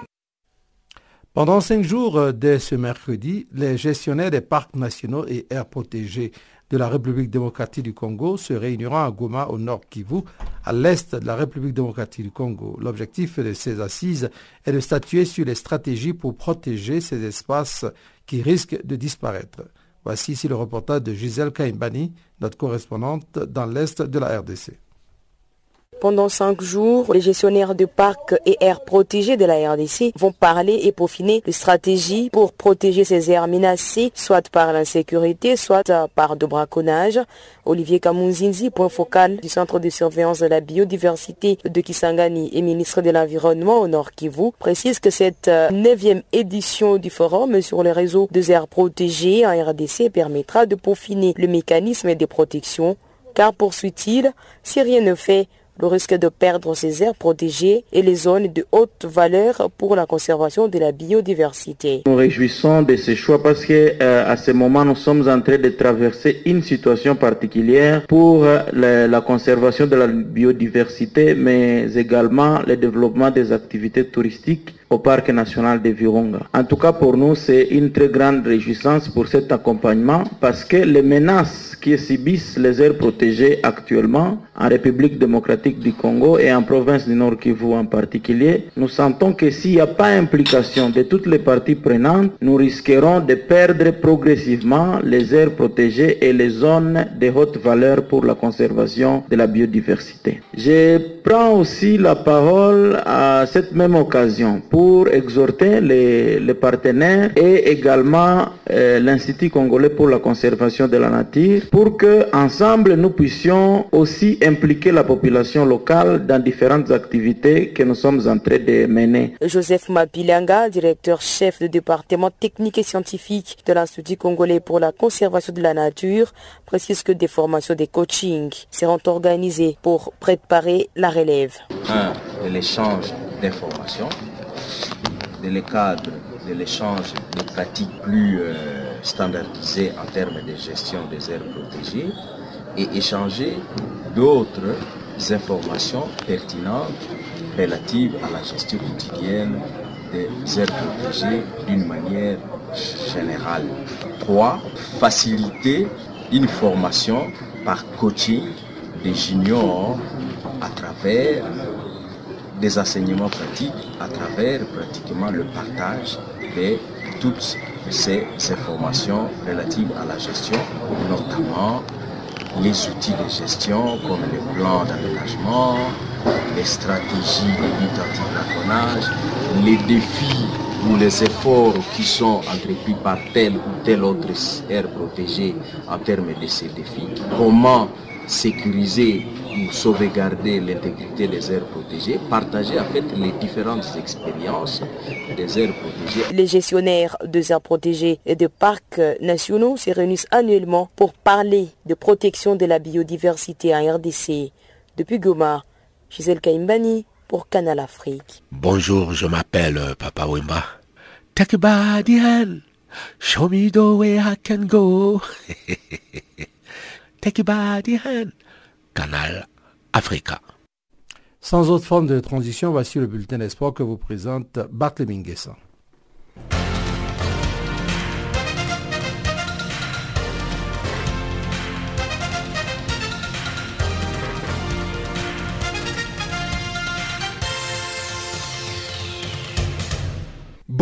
A: Pendant cinq jours euh, dès ce mercredi, les gestionnaires des parcs nationaux et aires protégées de la République démocratique du Congo se réuniront à Goma au nord Kivu, à l'est de la République démocratique du Congo. L'objectif de ces assises est de statuer sur les stratégies pour protéger ces espaces qui risquent de disparaître. Voici ici le reportage de Gisèle Kaimbani, notre correspondante dans l'est de la RDC.
K: Pendant cinq jours, les gestionnaires de parcs et aires protégées de la RDC vont parler et peaufiner les stratégies pour protéger ces aires menacées, soit par l'insécurité, soit par de braconnage. Olivier Kamunzinzi, point focal du Centre de surveillance de la biodiversité de Kisangani et ministre de l'Environnement au Nord Kivu, précise que cette neuvième édition du forum sur les réseaux de aires protégées en RDC permettra de peaufiner le mécanisme de protection, car poursuit-il, si rien ne fait, le risque de perdre ces aires protégées et les zones de haute valeur pour la conservation de la biodiversité.
L: Nous réjouissons de ce choix parce que euh, à ce moment nous sommes en train de traverser une situation particulière pour euh, la, conservation de la biodiversité mais également le développement des activités touristiques au parc national de Virunga. En tout cas, pour nous, c'est une très grande réjouissance pour cet accompagnement parce que les menaces qui subissent les aires protégées actuellement en République démocratique du Congo et en province du Nord Kivu en particulier, nous sentons que s'il n'y a pas implication de toutes les parties prenantes, nous risquerons de perdre progressivement les aires protégées et les zones de haute valeur pour la conservation de la biodiversité. Je prends aussi la parole à cette même occasion pour exhorter les, les partenaires et également euh, l'Institut congolais pour la conservation de la nature pour que ensemble nous puissions aussi impliquer la population locale dans différentes activités que nous sommes en train de mener.
K: Joseph Mabilanga, directeur chef du département technique et scientifique de l'Institut congolais pour la conservation de la nature, précise que des formations de coaching seront organisées pour préparer la relève.
M: Un, de l'échange d'informations, de le cadre de l'échange de pratiques plus euh, standardisées en termes de gestion des aires protégées et échanger d'autres informations pertinentes relatives à la gestion quotidienne des aires protégées d'une manière générale. 3. Faciliter une formation par coaching des juniors à travers des enseignements pratiques, à travers pratiquement le partage de toutes ces informations relatives à la gestion, notamment les outils de gestion comme les plans d'aménagement, les stratégies de lutte anti-braconnage, les défis ou les efforts qui sont entrepris par tel ou tel autre aire protégée en termes de ces défis, comment sécuriser ou sauvegarder l'intégrité des aires protégées, partager en fait les différentes expériences des aires protégées.
K: Les gestionnaires des aires protégées et de parcs nationaux se réunissent annuellement pour parler de protection de la biodiversité en RDC. Depuis Goma, Gisèle Kaimbani pour Canal Afrique.
N: Bonjour, je m'appelle Papa Wimba. Take a body hand, show me the way I can go. Take a body hand. Canal Africa.
A: Sans autre forme de transition, voici le bulletin d'espoir que vous présente Barthélémy Nguessan.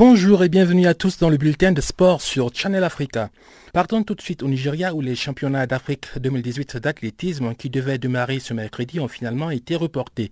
H: Bonjour et bienvenue à tous dans le bulletin de sport sur Channel Africa. Partons tout de suite au Nigeria où les championnats d'Afrique 2018 d'athlétisme qui devaient démarrer ce mercredi ont finalement été reportés.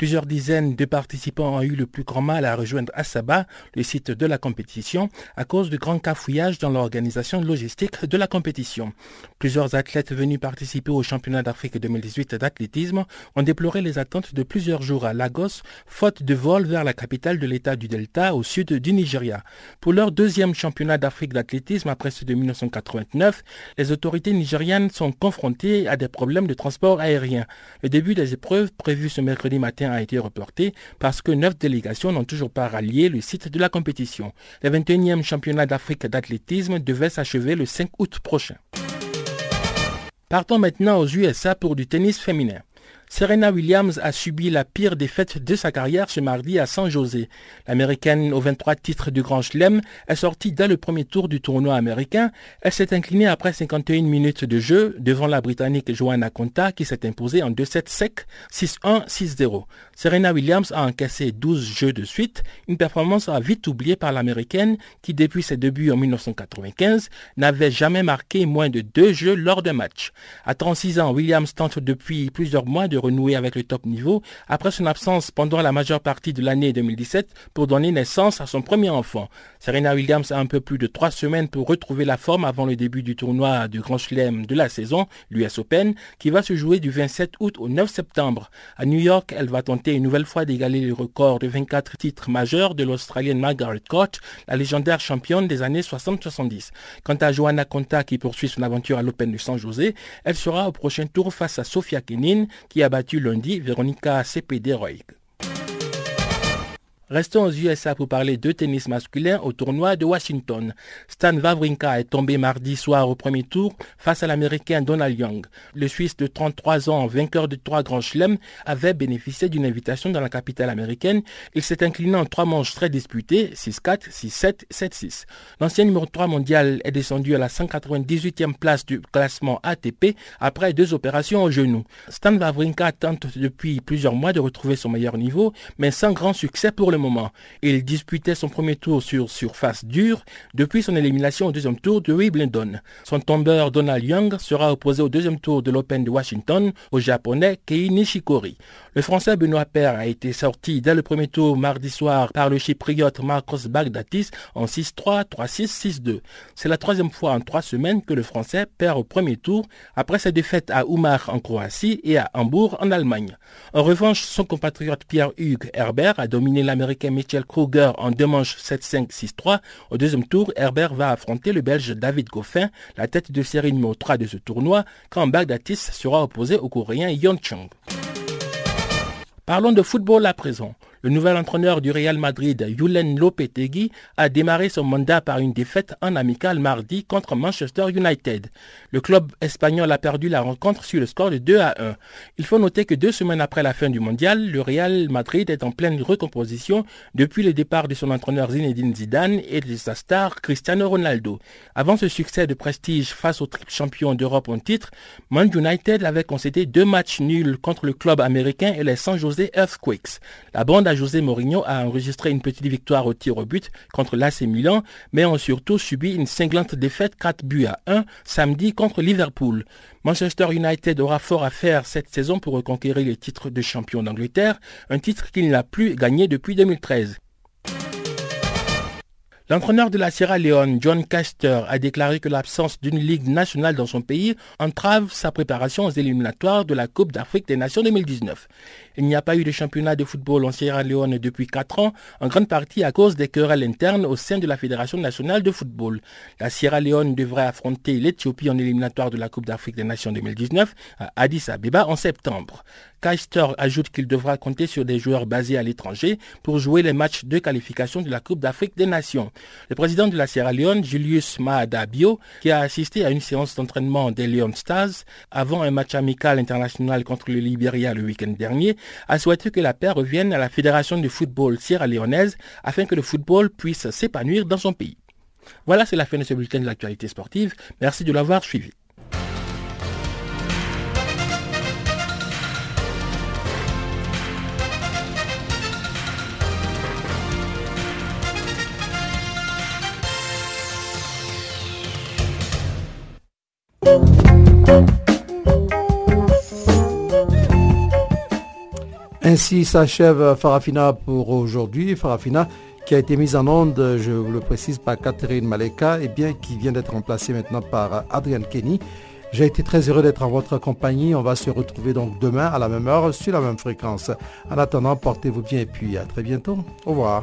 H: Plusieurs dizaines de participants ont eu le plus grand mal à rejoindre Asaba, le site de la compétition, à cause de grands cafouillages dans l'organisation logistique de la compétition. Plusieurs athlètes venus participer au championnat d'Afrique 2018 d'athlétisme ont déploré les attentes de plusieurs jours à Lagos, faute de vol vers la capitale de l'État du Delta au sud du Nigeria. Pour leur deuxième championnat d'Afrique d'athlétisme après ceux de 1989, les autorités nigérianes sont confrontées à des problèmes de transport aérien. Le début des épreuves prévues ce mercredi matin a été reporté parce que neuf délégations n'ont toujours pas rallié le site de la compétition. Le 21e championnat d'Afrique d'athlétisme devait s'achever le 5 août prochain. Partons maintenant aux USA pour du tennis féminin. Serena Williams a subi la pire défaite de sa carrière ce mardi à San José. L'américaine aux 23 titres du Grand Chelem est sortie dès le premier tour du tournoi américain. Elle s'est inclinée après 51 minutes de jeu devant la Britannique Joanna Conta qui s'est imposée en 2-7 secs, 6-1, 6-0. Serena Williams a encaissé 12 jeux de suite, une performance à vite oubliée par l'américaine qui depuis ses débuts en 1995 n'avait jamais marqué moins de deux jeux lors d'un match. À 36 ans, Williams tente depuis plusieurs mois de renouer avec le top niveau après son absence pendant la majeure partie de l'année 2017 pour donner naissance à son premier enfant. Serena Williams a un peu plus de trois semaines pour retrouver la forme avant le début du tournoi du Grand Chelem de la saison, l'US Open, qui va se jouer du 27 août au 9 septembre. À New York, elle va tenter une nouvelle fois d'égaler le record de 24 titres majeurs de l'Australienne Margaret Court, la légendaire championne des années 60-70. Quant à Joanna Conta qui poursuit son aventure à l'Open de San José, elle sera au prochain tour face à Sofia Kenin qui a battu lundi Veronica CPD Roig. Restons aux USA pour parler de tennis masculin au tournoi de Washington. Stan Wawrinka est tombé mardi soir au premier tour face à l'Américain Donald Young. Le Suisse de 33 ans, vainqueur de trois grands chelems, avait bénéficié d'une invitation dans la capitale américaine. Il s'est incliné en trois manches très disputées, 6-4, 6-7, 7-6. L'ancien numéro 3 mondial est descendu à la 198e place du classement ATP après deux opérations au genou. Stan Wawrinka tente depuis plusieurs mois de retrouver son meilleur niveau, mais sans grand succès pour le moment. Il disputait son premier tour sur surface dure depuis son élimination au deuxième tour de Wimbledon. Son tombeur Donald Young sera opposé au deuxième tour de l'Open de Washington au japonais Kei Nishikori. Le français Benoît Paire a été sorti dès le premier tour mardi soir par le chypriote Marcos Bagdatis en 6-3, 3-6, 6-2. C'est la troisième fois en trois semaines que le français perd au premier tour après sa défaite à Oumar en Croatie et à Hambourg en Allemagne. En revanche, son compatriote Pierre-Hugues Herbert a dominé l'américain Michel Kruger en deux manches 7-5, 6-3. Au deuxième tour, Herbert va affronter le belge David Goffin, la tête de série numéro 3 de ce tournoi, quand Bagdatis sera opposé au coréen Yon Chung. Parlons de football à présent. Le nouvel entraîneur du Real Madrid, Julen Lopetegui, a démarré son mandat par une défaite en amical mardi contre Manchester United. Le club espagnol a perdu la rencontre sur le score de 2 à 1. Il faut noter que deux semaines après la fin du mondial, le Real Madrid est en pleine recomposition depuis le départ de son entraîneur Zinedine Zidane et de sa star Cristiano Ronaldo. Avant ce succès de prestige face au triple champion d'Europe en titre, Man United avait concédé deux matchs nuls contre le club américain et les San Jose Earthquakes. José Mourinho a enregistré une petite victoire au tir au but contre l'AC Milan, mais ont surtout subi une cinglante défaite 4 buts à 1 samedi contre Liverpool. Manchester United aura fort à faire cette saison pour reconquérir le titre de champion d'Angleterre, un titre qu'il n'a plus gagné depuis 2013. L'entraîneur de la Sierra Leone, John Caster, a déclaré que l'absence d'une ligue nationale dans son pays entrave sa préparation aux éliminatoires de la Coupe d'Afrique des Nations 2019. Il n'y a pas eu de championnat de football en Sierra Leone depuis quatre ans, en grande partie à cause des querelles internes au sein de la Fédération nationale de football. La Sierra Leone devrait affronter l'Éthiopie en éliminatoire de la Coupe d'Afrique des Nations 2019 à Addis Abeba en septembre. Keister ajoute qu'il devra compter sur des joueurs basés à l'étranger pour jouer les matchs de qualification de la Coupe d'Afrique des Nations. Le président de la Sierra Leone, Julius Maada Bio, qui a assisté à une séance d'entraînement des Leon Stars avant un match amical international contre le Libéria le week-end dernier, a souhaité que la paix revienne à la Fédération de football sierra-léonaise afin que le football puisse s'épanouir dans son pays. Voilà, c'est la fin de ce bulletin de l'actualité sportive. Merci de l'avoir suivi.
A: Ainsi s'achève Farafina pour aujourd'hui. Farafina qui a été mise en onde, je vous le précise, par Catherine Maleka et bien qui vient d'être remplacée maintenant par Adrian Kenny. J'ai été très heureux d'être en votre compagnie. On va se retrouver donc demain à la même heure sur la même fréquence. En attendant, portez-vous bien et puis à très bientôt. Au revoir.